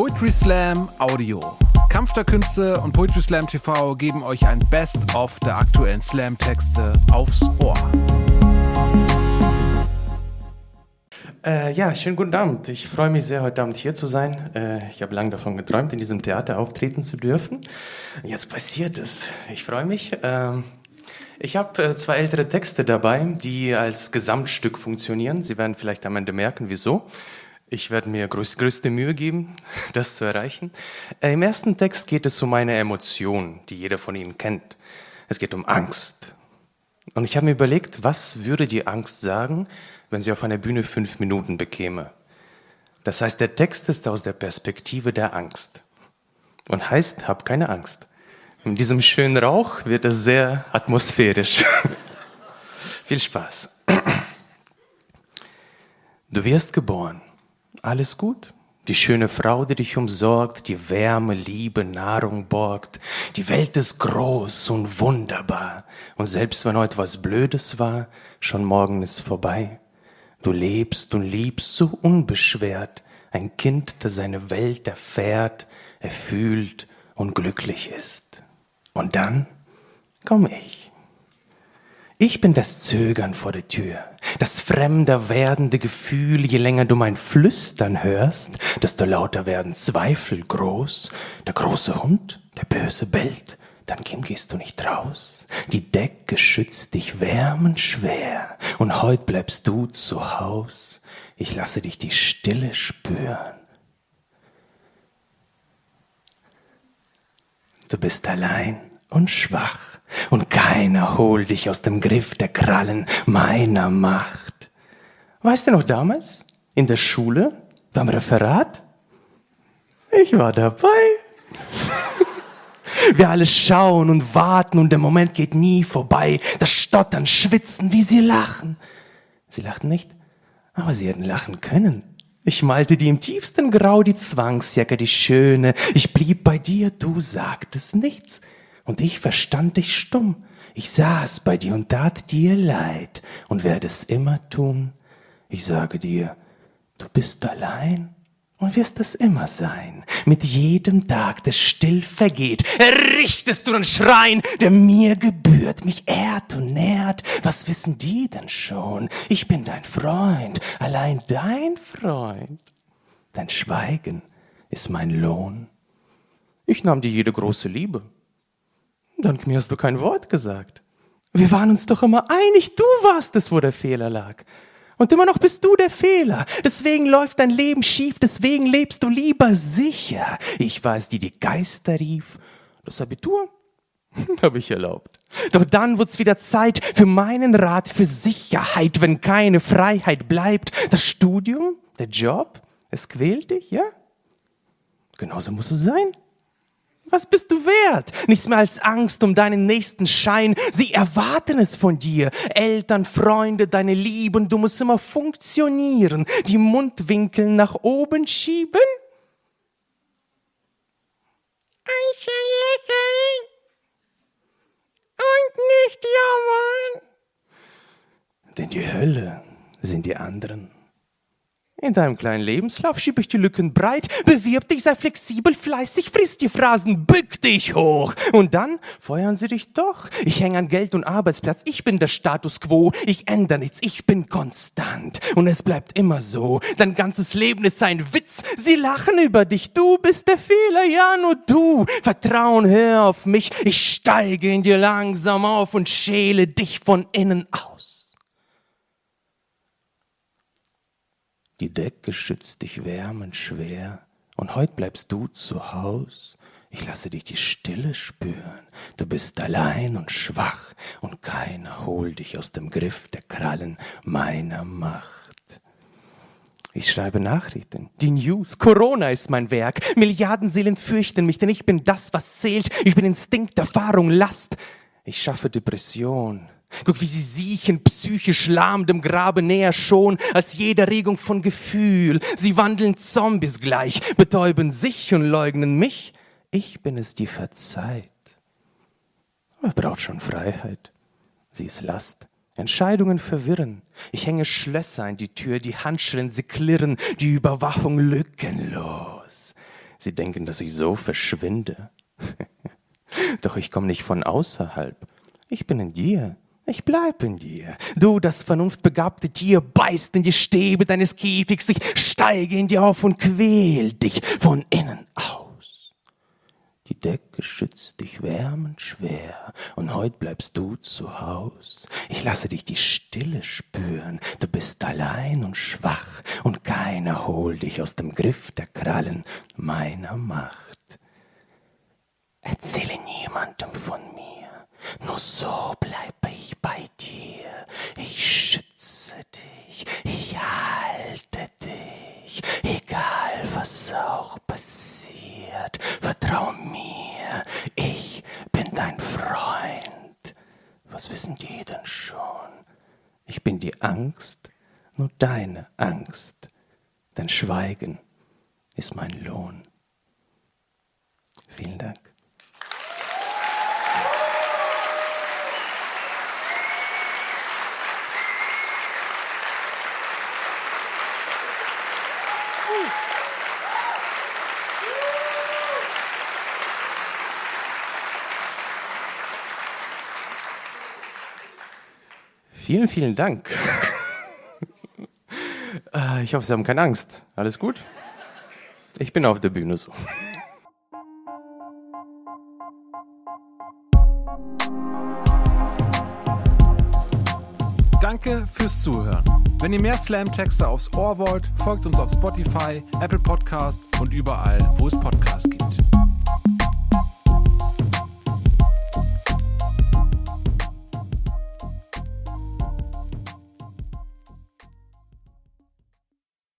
Poetry Slam Audio. Kampf der Künste und Poetry Slam TV geben euch ein Best-of der aktuellen Slam-Texte aufs Ohr. Äh, ja, schönen guten Abend. Ich freue mich sehr, heute Abend hier zu sein. Äh, ich habe lange davon geträumt, in diesem Theater auftreten zu dürfen. Jetzt passiert es. Ich freue mich. Ähm, ich habe äh, zwei ältere Texte dabei, die als Gesamtstück funktionieren. Sie werden vielleicht am Ende merken, wieso. Ich werde mir größ größte Mühe geben, das zu erreichen. Äh, Im ersten Text geht es um eine Emotion, die jeder von Ihnen kennt. Es geht um Angst. Und ich habe mir überlegt, was würde die Angst sagen, wenn sie auf einer Bühne fünf Minuten bekäme? Das heißt, der Text ist aus der Perspektive der Angst und heißt, hab keine Angst. In diesem schönen Rauch wird es sehr atmosphärisch. Viel Spaß. Du wirst geboren alles gut. Die schöne Frau, die dich umsorgt, die Wärme, Liebe, Nahrung borgt. Die Welt ist groß und wunderbar. Und selbst wenn heute was Blödes war, schon morgen ist vorbei. Du lebst und liebst so unbeschwert. Ein Kind, das seine Welt erfährt, erfühlt und glücklich ist. Und dann komm ich. Ich bin das Zögern vor der Tür, das fremder werdende Gefühl, je länger du mein Flüstern hörst, desto lauter werden Zweifel groß. Der große Hund, der böse bellt, dann Kim gehst du nicht raus. Die Decke schützt dich wärmend schwer und heut bleibst du zu Haus. Ich lasse dich die Stille spüren. Du bist allein und schwach und keiner holt dich aus dem Griff der Krallen meiner Macht. Weißt du noch damals? In der Schule? Beim Referat? Ich war dabei. Wir alle schauen und warten und der Moment geht nie vorbei. Das Stottern, Schwitzen, wie sie lachen. Sie lachten nicht, aber sie hätten lachen können. Ich malte die im tiefsten Grau die Zwangsjacke, die schöne. Ich blieb bei dir, du sagtest nichts. Und ich verstand dich stumm. Ich saß bei dir und tat dir leid und werde es immer tun. Ich sage dir, du bist allein und wirst es immer sein. Mit jedem Tag, der still vergeht, errichtest du den Schrein, der mir gebührt, mich ehrt und nährt. Was wissen die denn schon? Ich bin dein Freund, allein dein Freund. Dein Schweigen ist mein Lohn. Ich nahm dir jede große Liebe Mir hast du kein Wort gesagt. Wir waren uns doch immer einig, du warst es, wo der Fehler lag. Und immer noch bist du der Fehler. Deswegen läuft dein Leben schief, deswegen lebst du lieber sicher. Ich war es, die die Geister rief. Das Abitur habe ich erlaubt. Doch dann wird's wieder Zeit für meinen Rat, für Sicherheit, wenn keine Freiheit bleibt. Das Studium, der Job, es quält dich, ja? Genauso muss es sein. Was bist du wert? Nichts mehr als Angst um deinen nächsten Schein. Sie erwarten es von dir. Eltern, Freunde, deine Lieben. Du musst immer funktionieren. Die Mundwinkel nach oben schieben. Ein lächeln. Und nicht jammern. Denn die Hölle sind die anderen. In deinem kleinen Lebenslauf schiebe ich die Lücken breit, bewirb dich, sei flexibel, fleißig, friss die Phrasen, bück dich hoch. Und dann feuern sie dich doch. Ich hänge an Geld und Arbeitsplatz, ich bin der Status quo, ich ändere nichts, ich bin konstant. Und es bleibt immer so. Dein ganzes Leben ist ein Witz, sie lachen über dich, du bist der Fehler, ja nur du. Vertrauen, hör auf mich, ich steige in dir langsam auf und schäle dich von innen aus. Die Decke schützt dich wärmend schwer, und heut bleibst du zu Haus. Ich lasse dich die Stille spüren. Du bist allein und schwach, und keiner holt dich aus dem Griff der Krallen meiner Macht. Ich schreibe Nachrichten, die News, Corona ist mein Werk. Milliarden Seelen fürchten mich, denn ich bin das, was zählt. Ich bin Instinkt, Erfahrung, Last. Ich schaffe Depression, Guck, wie sie siechen, psychisch lahm dem Grabe näher schon als jede Regung von Gefühl. Sie wandeln Zombies gleich, betäuben sich und leugnen mich. Ich bin es, die verzeiht. Wer braucht schon Freiheit? Sie ist Last. Entscheidungen verwirren. Ich hänge Schlösser in die Tür, die Handschellen, sie klirren, die Überwachung lückenlos. Sie denken, dass ich so verschwinde. Doch ich komme nicht von außerhalb. Ich bin in dir. Ich bleib in dir. Du, das vernunftbegabte Tier, beißt in die Stäbe deines Käfigs. Ich steige in dir auf und quäl dich von innen aus. Die Decke schützt dich wärmend schwer und heut bleibst du zu Haus. Ich lasse dich die Stille spüren. Du bist allein und schwach und keiner holt dich aus dem Griff der Krallen meiner Macht. Erzähle niemandem von mir, nur so bleibe ich bei dir. Ich schütze dich, ich halte dich, egal was auch passiert. Vertrau mir, ich bin dein Freund. Was wissen die denn schon? Ich bin die Angst, nur deine Angst. Dein Schweigen ist mein Lohn. Vielen Dank. Vielen, vielen Dank. Äh, ich hoffe, Sie haben keine Angst. Alles gut? Ich bin auf der Bühne so. Danke fürs Zuhören. Wenn ihr mehr Slam-Texte aufs Ohr wollt, folgt uns auf Spotify, Apple Podcasts und überall, wo es Podcasts gibt.